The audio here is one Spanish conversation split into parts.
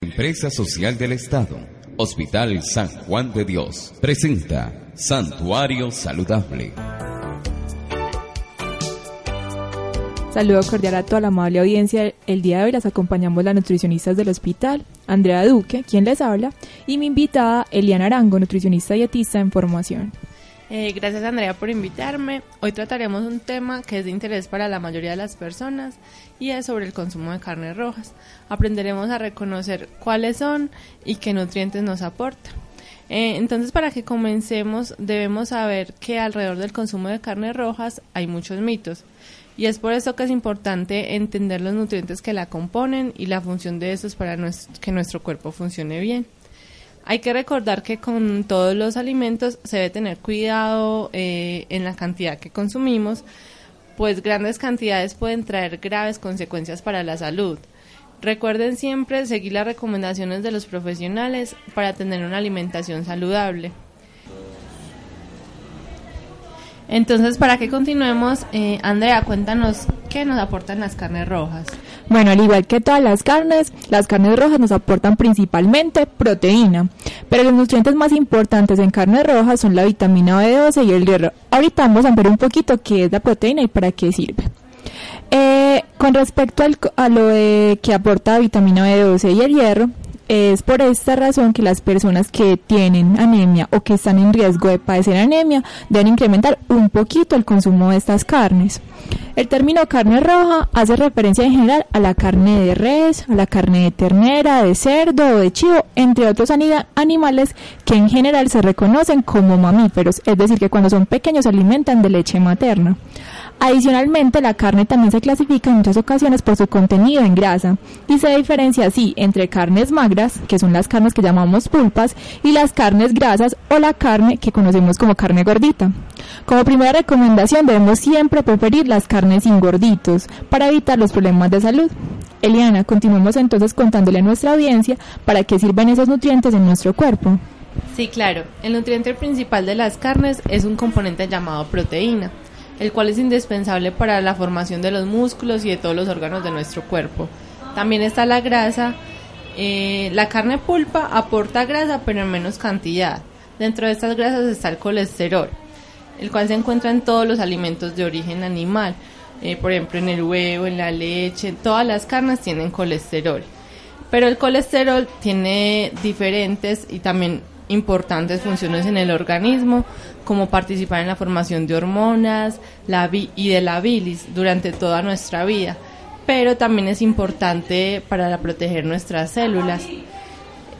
Empresa Social del Estado, Hospital San Juan de Dios, presenta Santuario Saludable. Saludo cordial a toda la amable audiencia. El día de hoy las acompañamos las nutricionistas del hospital, Andrea Duque, quien les habla, y mi invitada Eliana Arango, nutricionista dietista en formación. Eh, gracias Andrea por invitarme. Hoy trataremos un tema que es de interés para la mayoría de las personas y es sobre el consumo de carnes rojas. Aprenderemos a reconocer cuáles son y qué nutrientes nos aportan. Eh, entonces, para que comencemos, debemos saber que alrededor del consumo de carnes rojas hay muchos mitos. Y es por eso que es importante entender los nutrientes que la componen y la función de estos para que nuestro cuerpo funcione bien. Hay que recordar que con todos los alimentos se debe tener cuidado eh, en la cantidad que consumimos, pues grandes cantidades pueden traer graves consecuencias para la salud. Recuerden siempre seguir las recomendaciones de los profesionales para tener una alimentación saludable. Entonces, para que continuemos, eh, Andrea, cuéntanos nos aportan las carnes rojas. Bueno, al igual que todas las carnes, las carnes rojas nos aportan principalmente proteína, pero los nutrientes más importantes en carnes rojas son la vitamina B12 y el hierro. Ahorita vamos a ver un poquito qué es la proteína y para qué sirve. Eh, con respecto a lo de que aporta vitamina B12 y el hierro, es por esta razón que las personas que tienen anemia o que están en riesgo de padecer anemia deben incrementar un poquito el consumo de estas carnes. El término carne roja hace referencia en general a la carne de res, a la carne de ternera, de cerdo o de chivo, entre otros animales que en general se reconocen como mamíferos, es decir, que cuando son pequeños se alimentan de leche materna. Adicionalmente, la carne también se clasifica en muchas ocasiones por su contenido en grasa y se diferencia así entre carnes magras, que son las carnes que llamamos pulpas, y las carnes grasas o la carne que conocemos como carne gordita. Como primera recomendación debemos siempre preferir las carnes sin gorditos para evitar los problemas de salud. Eliana, continuemos entonces contándole a nuestra audiencia para qué sirven esos nutrientes en nuestro cuerpo. Sí, claro. El nutriente principal de las carnes es un componente llamado proteína el cual es indispensable para la formación de los músculos y de todos los órganos de nuestro cuerpo. También está la grasa. Eh, la carne pulpa aporta grasa, pero en menos cantidad. Dentro de estas grasas está el colesterol, el cual se encuentra en todos los alimentos de origen animal. Eh, por ejemplo, en el huevo, en la leche, todas las carnes tienen colesterol. Pero el colesterol tiene diferentes y también importantes funciones en el organismo, como participar en la formación de hormonas y de la bilis durante toda nuestra vida, pero también es importante para proteger nuestras células.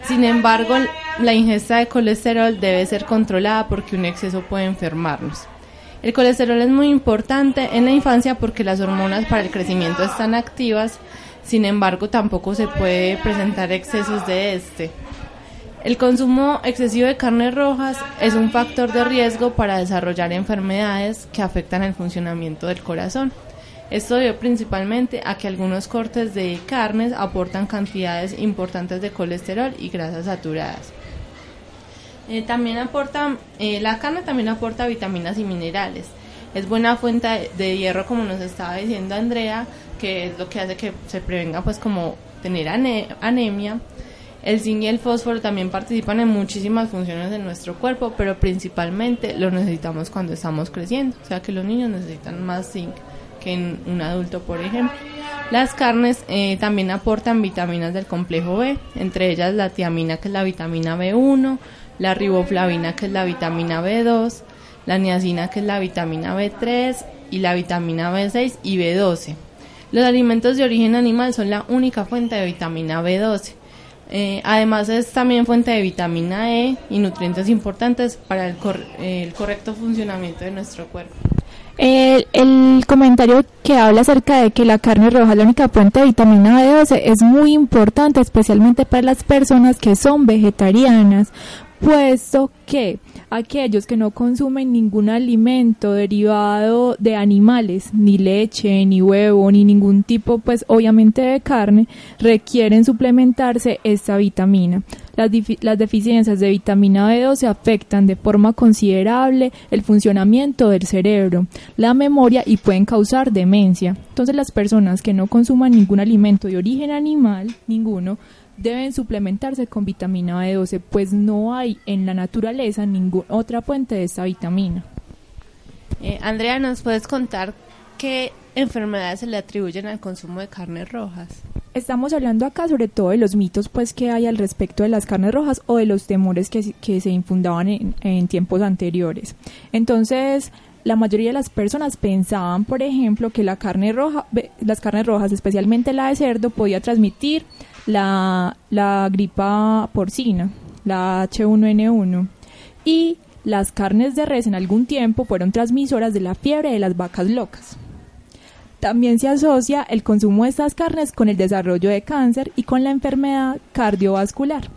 Sin embargo, la ingesta de colesterol debe ser controlada porque un exceso puede enfermarnos. El colesterol es muy importante en la infancia porque las hormonas para el crecimiento están activas, sin embargo tampoco se puede presentar excesos de este. El consumo excesivo de carnes rojas es un factor de riesgo para desarrollar enfermedades que afectan el funcionamiento del corazón. Esto debe principalmente a que algunos cortes de carnes aportan cantidades importantes de colesterol y grasas saturadas. Eh, también aporta, eh, la carne también aporta vitaminas y minerales. Es buena fuente de hierro, como nos estaba diciendo Andrea, que es lo que hace que se prevenga pues como tener anemia el zinc y el fósforo también participan en muchísimas funciones de nuestro cuerpo, pero principalmente lo necesitamos cuando estamos creciendo. O sea que los niños necesitan más zinc que en un adulto, por ejemplo. Las carnes eh, también aportan vitaminas del complejo B, entre ellas la tiamina, que es la vitamina B1, la riboflavina, que es la vitamina B2, la niacina, que es la vitamina B3, y la vitamina B6 y B12. Los alimentos de origen animal son la única fuente de vitamina B12 eh, además es también fuente de vitamina E y nutrientes importantes para el, correcto funcionamiento de nuestro cuerpo. El, el, comentario que habla acerca de que la carne roja es la única fuente de vitamina B12 es muy importante, especialmente para las personas que son vegetarianas, puesto que aquellos que no consumen ningún alimento derivado de animales, ni leche, ni huevo, ni ningún tipo, pues obviamente de carne, requieren suplementarse esta vitamina. Las, las deficiencias de vitamina B12 afectan de forma considerable el funcionamiento del cerebro, la memoria y pueden causar demencia. Entonces las personas que no consuman ningún alimento de origen animal, ninguno, deben suplementarse con vitamina B12, pues no hay en la naturaleza ninguna otra fuente de esta vitamina. Eh, Andrea, ¿nos puedes contar qué enfermedades se le atribuyen al consumo de carnes rojas? Estamos hablando acá sobre todo de los mitos pues que hay al respecto de las carnes rojas o de los temores que, que se infundaban en, en tiempos anteriores. Entonces, la mayoría de las personas pensaban, por ejemplo, que la carne roja, las carnes rojas, especialmente la de cerdo, podía transmitir la, la gripa porcina, la H1N1, y las carnes de res en algún tiempo fueron transmisoras de la fiebre de las vacas locas. También se asocia el consumo de estas carnes con el desarrollo de cáncer y con la enfermedad cardiovascular.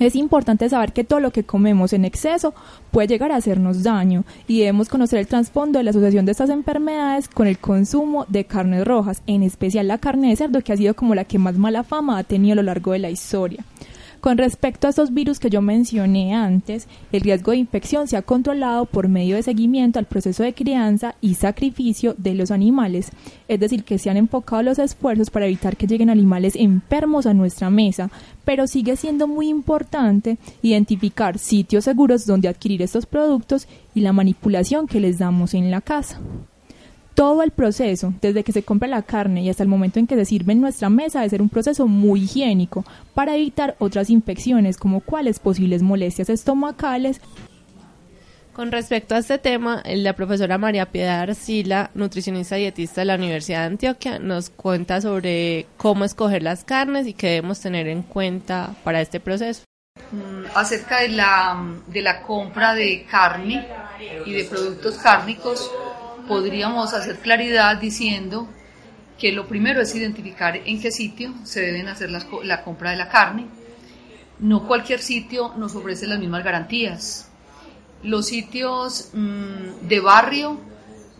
Es importante saber que todo lo que comemos en exceso puede llegar a hacernos daño y debemos conocer el trasfondo de la asociación de estas enfermedades con el consumo de carnes rojas, en especial la carne de cerdo que ha sido como la que más mala fama ha tenido a lo largo de la historia. Con respecto a estos virus que yo mencioné antes, el riesgo de infección se ha controlado por medio de seguimiento al proceso de crianza y sacrificio de los animales, es decir, que se han enfocado los esfuerzos para evitar que lleguen animales enfermos a nuestra mesa, pero sigue siendo muy importante identificar sitios seguros donde adquirir estos productos y la manipulación que les damos en la casa. Todo el proceso, desde que se compra la carne y hasta el momento en que se sirve en nuestra mesa, debe ser un proceso muy higiénico para evitar otras infecciones como cuáles posibles molestias estomacales. Con respecto a este tema, la profesora María Piedad Arcila, nutricionista y dietista de la Universidad de Antioquia, nos cuenta sobre cómo escoger las carnes y qué debemos tener en cuenta para este proceso. Mm, acerca de la, de la compra de carne y de productos cárnicos, podríamos hacer claridad diciendo que lo primero es identificar en qué sitio se deben hacer la compra de la carne. No cualquier sitio nos ofrece las mismas garantías. Los sitios mm, de barrio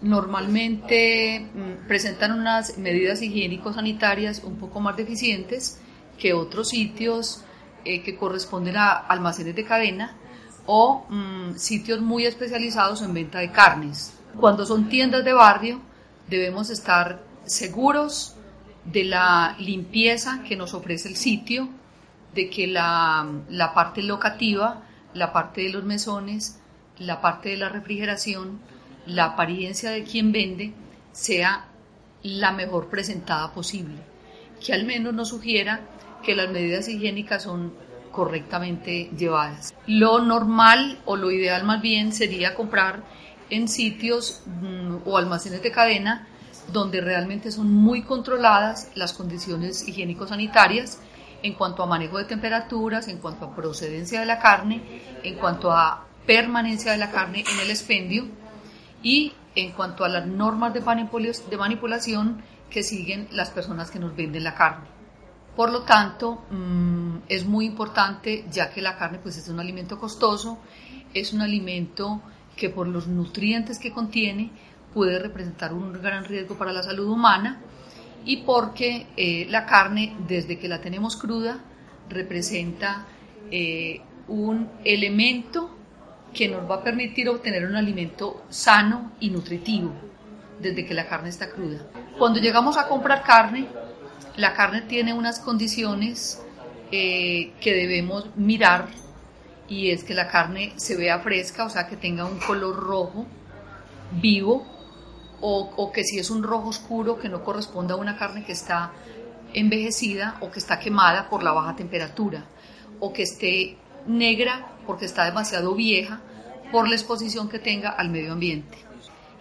normalmente mm, presentan unas medidas higiénico-sanitarias un poco más deficientes que otros sitios eh, que corresponden a almacenes de cadena o mm, sitios muy especializados en venta de carnes. Cuando son tiendas de barrio, debemos estar seguros de la limpieza que nos ofrece el sitio, de que la, parte locativa, la parte de los mesones, la parte de la refrigeración, la apariencia de quien vende sea la mejor presentada posible, que al menos nos sugiera que las medidas higiénicas son correctamente llevadas. Lo normal o lo ideal más bien sería comprar en sitios mm, o almacenes de cadena donde realmente son muy controladas las condiciones higiénico-sanitarias en cuanto a manejo de temperaturas, en cuanto a procedencia de la carne, en cuanto a permanencia de la carne en el expendio y en cuanto a las normas de manipulación que siguen las personas que nos venden la carne. Por lo tanto, mm, es muy importante, ya que la carne pues, es un alimento costoso, es un alimento que por los nutrientes que contiene puede representar un gran riesgo para la salud humana y porque eh, la carne, desde que la tenemos cruda, representa eh, un elemento que nos va a permitir obtener un alimento sano y nutritivo desde que la carne está cruda. Cuando llegamos a comprar carne, la carne tiene unas condiciones eh, que debemos mirar y es que la carne se vea fresca, o sea, que tenga un color rojo vivo, o, que si es un rojo oscuro que no corresponda a una carne que está envejecida o que está quemada por la baja temperatura, o que esté negra porque está demasiado vieja por la exposición que tenga al medio ambiente.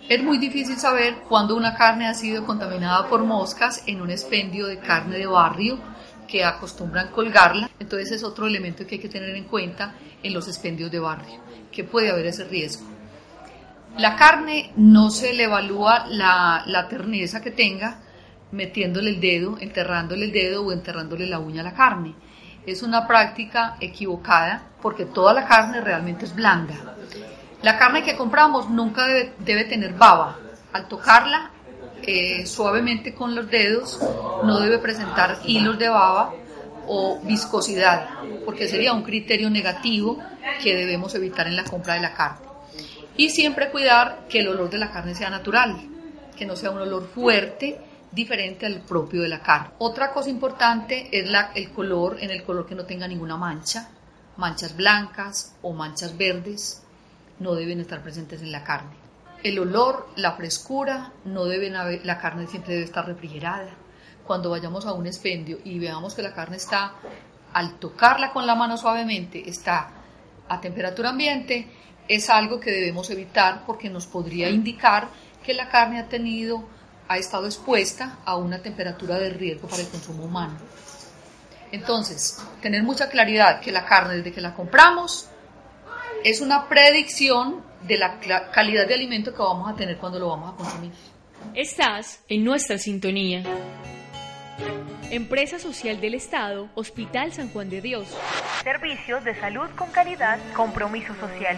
Es muy difícil saber cuándo una carne ha sido contaminada por moscas en un expendio de carne de barrio que acostumbran colgarla. Entonces es otro elemento que hay que tener en cuenta en los expendios de barrio, que puede haber ese riesgo. La carne no se le evalúa la, la terneza que tenga metiéndole el dedo, enterrándole el dedo o enterrándole la uña a la carne. Es una práctica equivocada porque toda la carne realmente es blanda. La carne que compramos nunca debe, tener baba. Al tocarla eh, suavemente con los dedos no debe presentar hilos de baba o viscosidad, porque sería un criterio negativo que debemos evitar en la compra de la carne. Y siempre cuidar que el olor de la carne sea natural, que no sea un olor fuerte, diferente al propio de la carne. Otra cosa importante es el color, en el color que no tenga ninguna mancha, manchas blancas o manchas verdes no deben estar presentes en la carne. El olor, la frescura, no deben haber, la carne siempre debe estar refrigerada. Cuando vayamos a un expendio y veamos que la carne está, al tocarla con la mano suavemente, está a temperatura ambiente, es algo que debemos evitar porque nos podría indicar que la carne ha tenido, ha estado expuesta a una temperatura de riesgo para el consumo humano. Entonces, tener mucha claridad que la carne desde que la compramos es una predicción de la calidad de alimento que vamos a tener cuando lo vamos a consumir. Estás en nuestra sintonía. Empresa Social del Estado, Hospital San Juan de Dios. Servicios de salud con calidad, compromiso social.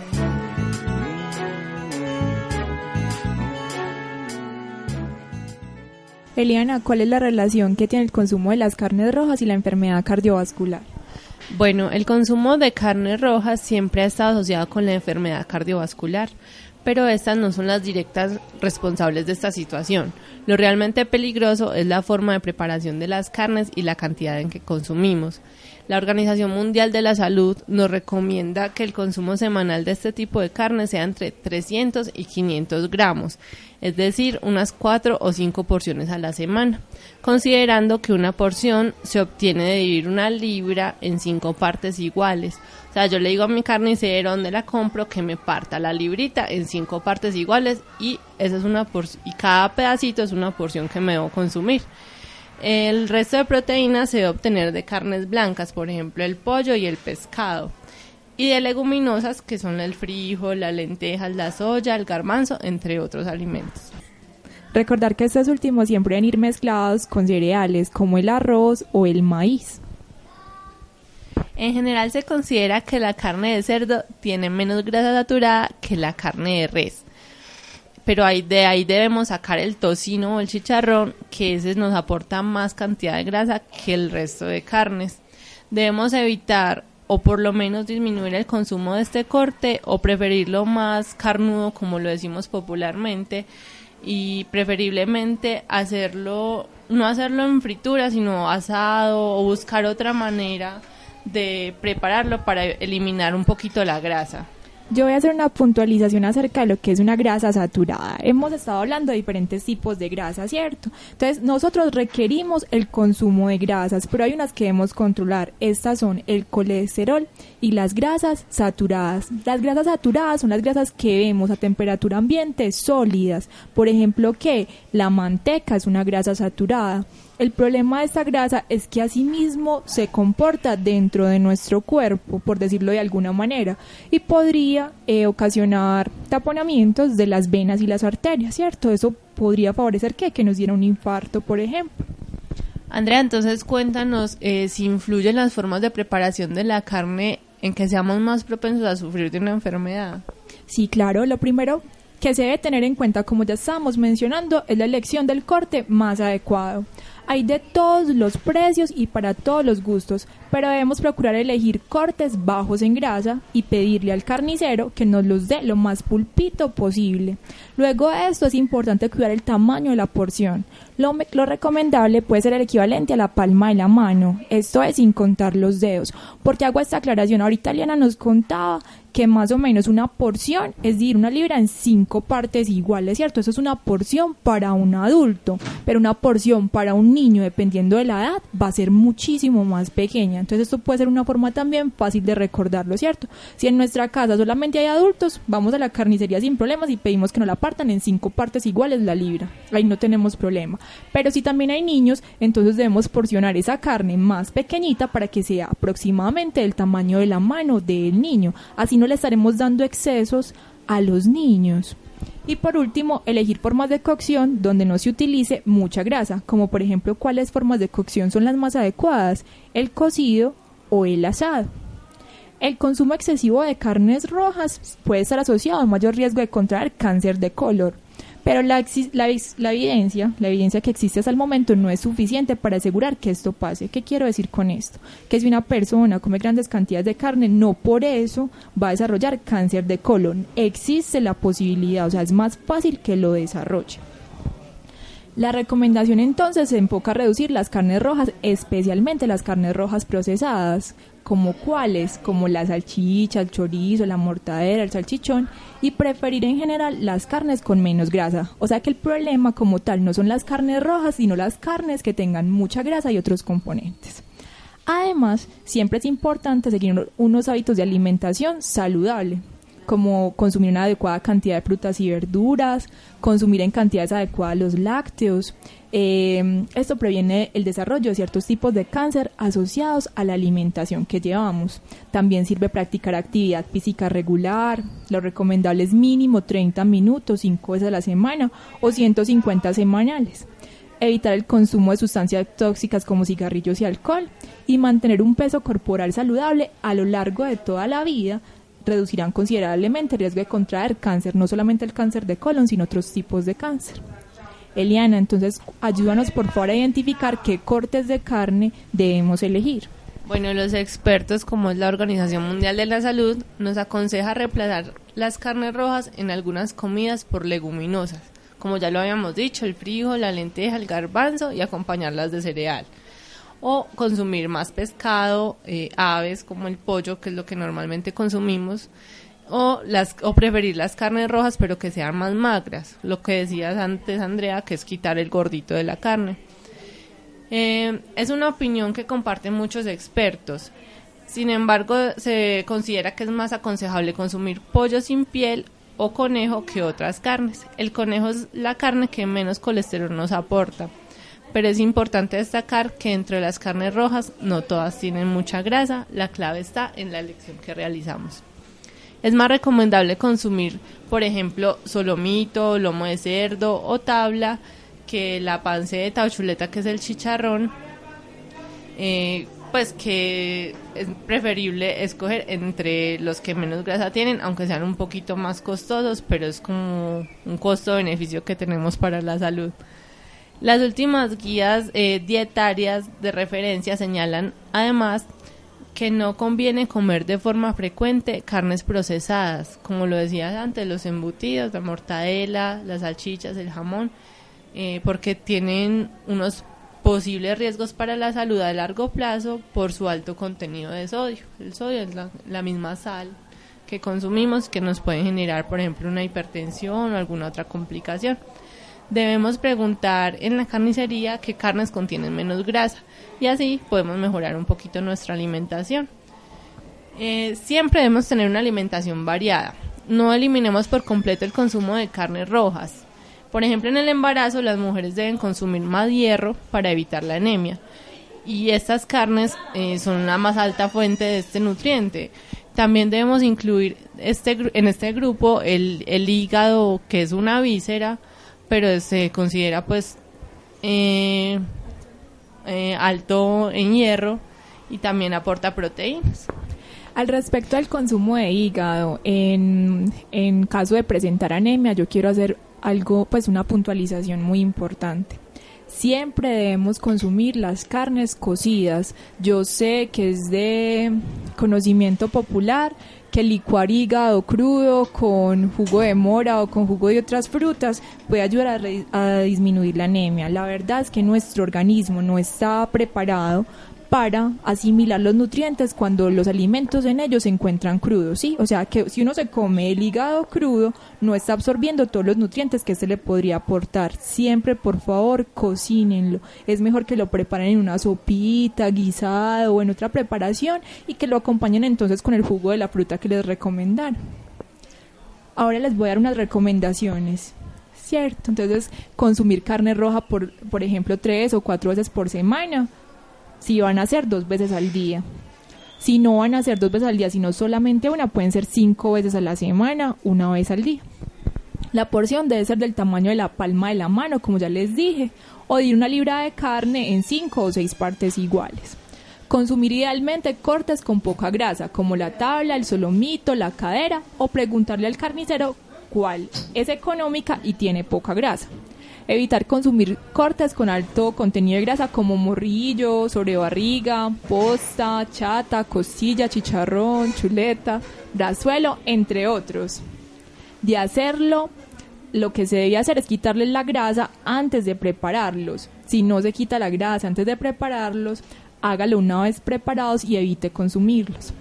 Eliana, ¿cuál es la relación que tiene el consumo de las carnes rojas y la enfermedad cardiovascular? Bueno, el consumo de carnes rojas siempre ha estado asociado con la enfermedad cardiovascular, pero estas no son las directas responsables de esta situación. Lo realmente peligroso es la forma de preparación de las carnes y la cantidad en que consumimos. La Organización Mundial de la Salud nos recomienda que el consumo semanal de este tipo de carne sea entre 300 y 500 gramos, es decir, unas 4 o 5 porciones a la semana, considerando que una porción se obtiene de dividir una libra en 5 partes iguales. O sea, yo le digo a mi carnicero donde la compro que me parta la librita en 5 partes iguales y esa es una y cada pedacito es una porción que me debo consumir. El resto de proteínas se debe obtener de carnes blancas, por ejemplo el pollo y el pescado. Y de leguminosas que son el frijol, las lentejas, la soya, el garbanzo, entre otros alimentos. Recordar que estos últimos siempre deben ir mezclados con cereales como el arroz o el maíz. En general se considera que la carne de cerdo tiene menos grasa saturada que la carne de res pero ahí, de ahí debemos sacar el tocino o el chicharrón, que ese nos aporta más cantidad de grasa que el resto de carnes. Debemos evitar o por lo menos disminuir el consumo de este corte o preferirlo más carnudo, como lo decimos popularmente, y preferiblemente hacerlo, no hacerlo en fritura, sino asado o buscar otra manera de prepararlo para eliminar un poquito la grasa. Yo voy a hacer una puntualización acerca de lo que es una grasa saturada. Hemos estado hablando de diferentes tipos de grasa, ¿cierto? Entonces, nosotros requerimos el consumo de grasas, pero hay unas que debemos controlar. Estas son el colesterol y las grasas saturadas. Las grasas saturadas son las grasas que vemos a temperatura ambiente sólidas. Por ejemplo, que la manteca es una grasa saturada. El problema de esta grasa es que asimismo se comporta dentro de nuestro cuerpo, por decirlo de alguna manera, y podría eh, ocasionar taponamientos de las venas y las arterias, ¿cierto? Eso podría favorecer que, que nos diera un infarto, por ejemplo. Andrea, entonces cuéntanos eh, si influyen las formas de preparación de la carne en que seamos más propensos a sufrir de una enfermedad. Sí, claro, lo primero que se debe tener en cuenta, como ya estábamos mencionando, es la elección del corte más adecuado. Hay de todos los precios y para todos los gustos, pero debemos procurar elegir cortes bajos en grasa y pedirle al carnicero que nos los dé lo más pulpito posible. Luego de esto es importante cuidar el tamaño de la porción. Lo, lo, recomendable puede ser el equivalente a la palma de la mano, esto es sin contar los dedos. Porque hago esta aclaración, ahorita Liana nos contaba que más o menos una porción es decir, una libra en cinco partes iguales, ¿cierto? Eso es una porción para un adulto, pero una porción para un niño, dependiendo de la edad, va a ser muchísimo más pequeña. Entonces esto puede ser una forma también fácil de recordarlo, ¿cierto? Si en nuestra casa solamente hay adultos, vamos a la carnicería sin problemas y pedimos que nos la partan en cinco partes iguales la libra. Ahí no tenemos problema. Pero si también hay niños, entonces debemos porcionar esa carne más pequeñita para que sea aproximadamente el tamaño de la mano del niño. Así no le estaremos dando excesos a los niños. Y por último, elegir formas de cocción donde no se utilice mucha grasa, como por ejemplo cuáles formas de cocción son las más adecuadas, el cocido o el asado. El consumo excesivo de carnes rojas puede estar asociado a un mayor riesgo de contraer cáncer de color. Pero la, la, evidencia, la evidencia que existe hasta el momento no es suficiente para asegurar que esto pase. ¿Qué quiero decir con esto? Que si una persona come grandes cantidades de carne, no por eso va a desarrollar cáncer de colon. Existe la posibilidad, o sea, es más fácil que lo desarrolle. La recomendación entonces se enfoca a reducir las carnes rojas, especialmente las carnes rojas procesadas, como cuáles, como la salchicha, el chorizo, la mortadera, el salchichón, y preferir en general las carnes con menos grasa. O sea que el problema como tal no son las carnes rojas, sino las carnes que tengan mucha grasa y otros componentes. Además, siempre es importante seguir unos hábitos de alimentación saludable como consumir una adecuada cantidad de frutas y verduras, consumir en cantidades adecuadas los lácteos. Eh, esto previene el desarrollo de ciertos tipos de cáncer asociados a la alimentación que llevamos. También sirve practicar actividad física regular. Lo recomendable es mínimo 30 minutos, 5 veces a la semana o 150 semanales evitar el consumo de sustancias tóxicas como cigarrillos y alcohol y mantener un peso corporal saludable a lo largo de toda la vida reducirán considerablemente el riesgo de contraer cáncer, no solamente el cáncer de colon, sino otros tipos de cáncer. Eliana, entonces ayúdanos por favor a identificar qué cortes de carne debemos elegir. Bueno, los expertos, como es la Organización Mundial de la Salud, nos aconseja reemplazar las carnes rojas en algunas comidas por leguminosas, como ya lo habíamos dicho, el frijol, la lenteja, el garbanzo y acompañarlas de cereal o consumir más pescado, eh, aves como el pollo, que es lo que normalmente consumimos, o, las, o preferir las carnes rojas, pero que sean más magras. Lo que decías antes, Andrea, que es quitar el gordito de la carne. Eh, es una opinión que comparten muchos expertos. Sin embargo, se considera que es más aconsejable consumir pollo sin piel o conejo que otras carnes. El conejo es la carne que menos colesterol nos aporta pero es importante destacar que entre las carnes rojas no todas tienen mucha grasa, la clave está en la elección que realizamos. Es más recomendable consumir, por ejemplo, solomito, lomo de cerdo o tabla que la panceta o chuleta que es el chicharrón, eh, pues que es preferible escoger entre los que menos grasa tienen, aunque sean un poquito más costosos, pero es como un costo-beneficio que tenemos para la salud. Las últimas guías eh, dietarias de referencia señalan además que no conviene comer de forma frecuente carnes procesadas, como lo decía antes, los embutidos, la mortadela, las salchichas, el jamón, eh, porque tienen unos posibles riesgos para la salud a largo plazo por su alto contenido de sodio. El sodio es la, la misma sal que consumimos que nos puede generar, por ejemplo, una hipertensión o alguna otra complicación debemos preguntar en la carnicería qué carnes contienen menos grasa y así podemos mejorar un poquito nuestra alimentación. Eh, siempre debemos tener una alimentación variada. No eliminemos por completo el consumo de carnes rojas. Por ejemplo, en el embarazo las mujeres deben consumir más hierro para evitar la anemia. Y estas carnes eh, son la más alta fuente de este nutriente. También debemos incluir este, en este grupo el, el hígado, que es una víscera, pero se considera pues eh, eh, alto en hierro y también aporta proteínas. Al respecto al consumo de hígado, en, en caso de presentar anemia, yo quiero hacer algo, pues una puntualización muy importante. Siempre debemos consumir las carnes cocidas. Yo sé que es de conocimiento popular que licuar hígado crudo con jugo de mora o con jugo de otras frutas puede ayudar a, a, disminuir la anemia. La verdad es que nuestro organismo no está preparado para asimilar los nutrientes cuando los alimentos en ellos se encuentran crudos, ¿sí? O sea, que si uno se come el hígado crudo, no está absorbiendo todos los nutrientes que se le podría aportar. Siempre, por favor, cocínenlo. Es mejor que lo preparen en una sopita, guisado o en otra preparación y que lo acompañen entonces con el jugo de la fruta que les recomendaron. Ahora les voy a dar unas recomendaciones. ¿Cierto? Entonces, consumir carne roja, por, por ejemplo, tres o cuatro veces por semana si van a ser dos veces al día. Si no van a ser dos veces al día, sino solamente una, pueden ser cinco veces a la semana, una vez al día. La porción debe ser del tamaño de la palma de la mano, como ya les dije, o de una libra de carne en 5 o 6 partes iguales. Consumir idealmente cortes con poca grasa, como la tabla, el solomito, la cadera, o preguntarle al carnicero cuál es económica y tiene poca grasa. Evitar consumir cortes con alto contenido de grasa como morrillo, sobrebarriga, posta, chata, costilla, chicharrón, chuleta, brazuelo, entre otros. De hacerlo, lo que se debe hacer es quitarles la grasa antes de prepararlos. Si no se quita la grasa antes de prepararlos, hágalo una vez preparados y evite consumirlos.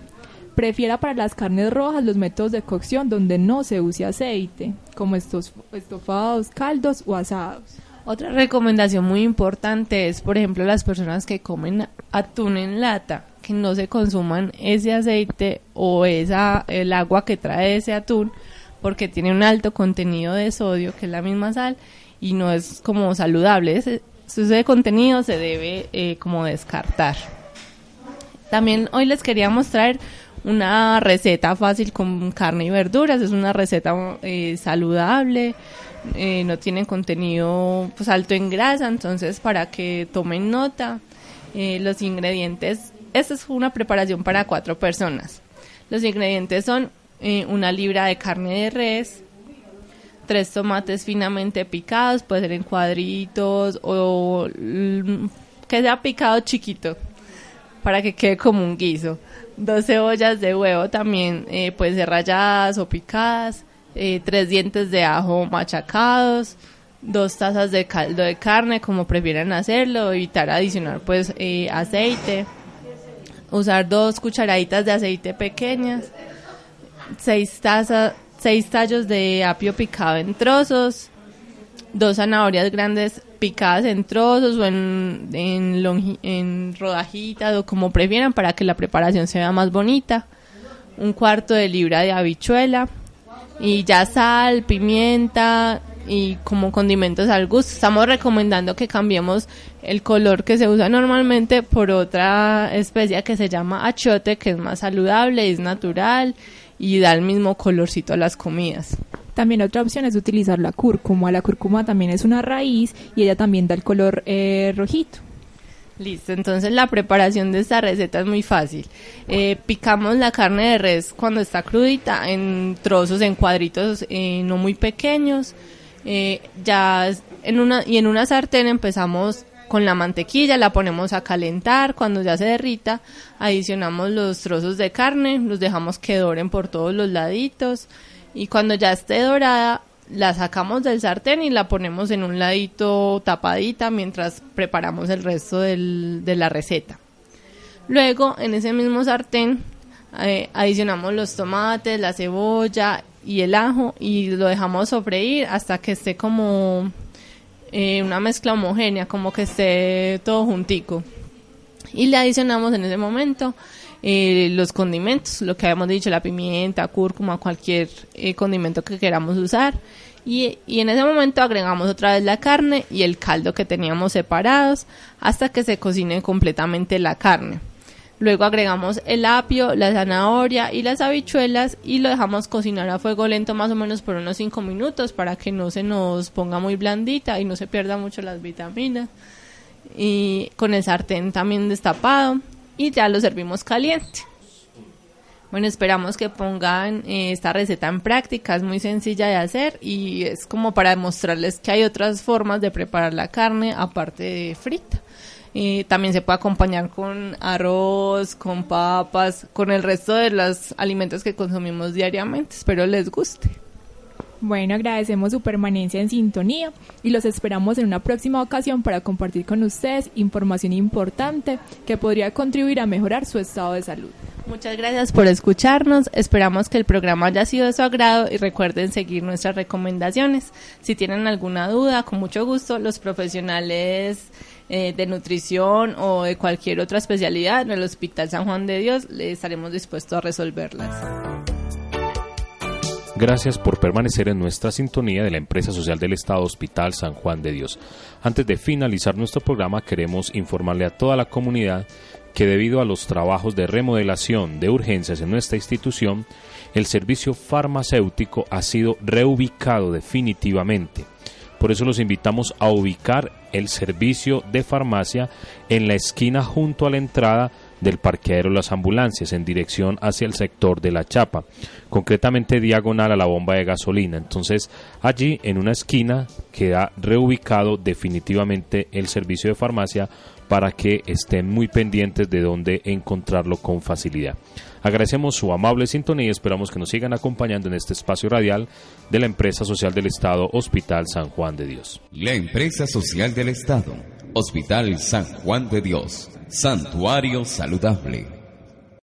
Prefiera para las carnes rojas los métodos de cocción donde no se use aceite, como estos estofados, caldos o asados. Otra recomendación muy importante es, por ejemplo, las personas que comen atún en lata, que no se consuman ese aceite o esa el agua que trae ese atún, porque tiene un alto contenido de sodio, que es la misma sal, y no es como saludable. Ese, contenido se debe eh, como descartar. También hoy les quería mostrar una receta fácil con carne y verduras. Es una receta eh, saludable, eh, no tiene contenido pues, alto en grasa, entonces para que tomen nota, eh, los ingredientes, esta es una preparación para cuatro personas. Los ingredientes son una libra de carne de res, tres tomates finamente picados, puede ser en cuadritos o mm, que sea picado chiquito para que quede como un guiso. Dos cebollas de huevo también eh, ser ralladas o picadas, eh, tres dientes de ajo machacados, dos tazas de caldo de carne como prefieran hacerlo, evitar adicionar pues eh, aceite, usar dos cucharaditas de aceite pequeñas, seis tazas, seis tallos de apio picado en trozos, dos zanahorias grandes picadas en trozos o en, en, en rodajitas o como prefieran para que la preparación sea más bonita. Un cuarto de libra de habichuela y ya sal, pimienta y como condimentos al gusto. Estamos recomendando que cambiemos el color que se usa normalmente por otra especie que se llama achote, que es más saludable, es natural y da el mismo colorcito a las comidas. También otra opción es utilizar la cúrcuma. La cúrcuma también es una raíz y ella también da el color eh, rojito. Listo, entonces la preparación de esta receta es muy fácil. Eh, picamos la carne de res cuando está crudita en trozos, en cuadritos eh, no muy pequeños. ya en una y en una sartén empezamos con la mantequilla, la ponemos a calentar, cuando ya se derrita, adicionamos los trozos de carne, los dejamos que doren por todos los laditos y cuando ya esté dorada la sacamos del sartén y la ponemos en un ladito tapadita mientras preparamos el resto de la receta. Luego en ese mismo sartén eh, adicionamos los tomates, la cebolla y el ajo y lo dejamos sofreír hasta que esté como eh, una mezcla homogénea, como que esté todo juntico. Y le adicionamos en ese momento eh, los condimentos, lo que habíamos dicho, la pimienta, cúrcuma, cualquier eh, condimento que queramos usar. Y, y, en ese momento agregamos otra vez la carne y el caldo que teníamos separados hasta que se cocine completamente la carne. Luego agregamos el apio, la zanahoria y las habichuelas y lo dejamos cocinar a fuego lento más o menos por unos 5 minutos para que no se nos ponga muy blandita y no se pierda mucho las vitaminas. Y con el sartén también destapado y ya lo servimos caliente. Bueno, esperamos que pongan eh, esta receta en práctica, es muy sencilla de hacer y es como para demostrarles que hay otras formas de preparar la carne aparte de frita. Eh, también se puede acompañar con arroz, con papas, con el resto de los alimentos que consumimos diariamente. Espero les guste. Bueno, agradecemos su permanencia en sintonía y los esperamos en una próxima ocasión para compartir con ustedes información importante que podría contribuir a mejorar su estado de salud. Muchas gracias por escucharnos. Esperamos que el programa haya sido de su agrado y recuerden seguir nuestras recomendaciones. Si tienen alguna duda, con mucho gusto, los profesionales eh, de nutrición o de cualquier otra especialidad en el Hospital San Juan de Dios, le estaremos dispuestos a resolverlas. Gracias por permanecer en nuestra sintonía de la empresa social del Estado Hospital San Juan de Dios. Antes de finalizar nuestro programa, queremos informarle a toda la comunidad que debido a los trabajos de remodelación de urgencias en nuestra institución, el servicio farmacéutico ha sido reubicado definitivamente. Por eso los invitamos a ubicar el servicio de farmacia en la esquina junto a la entrada del parqueadero Las Ambulancias en dirección hacia el sector de la Chapa, concretamente diagonal a la bomba de gasolina. Entonces allí en una esquina queda reubicado definitivamente el servicio de farmacia para que estén muy pendientes de dónde encontrarlo con facilidad. Agradecemos su amable sintonía y esperamos que nos sigan acompañando en este espacio radial de la Empresa Social del Estado Hospital San Juan de Dios. La Empresa Social del Estado Hospital San Juan de Dios. Santuario Saludable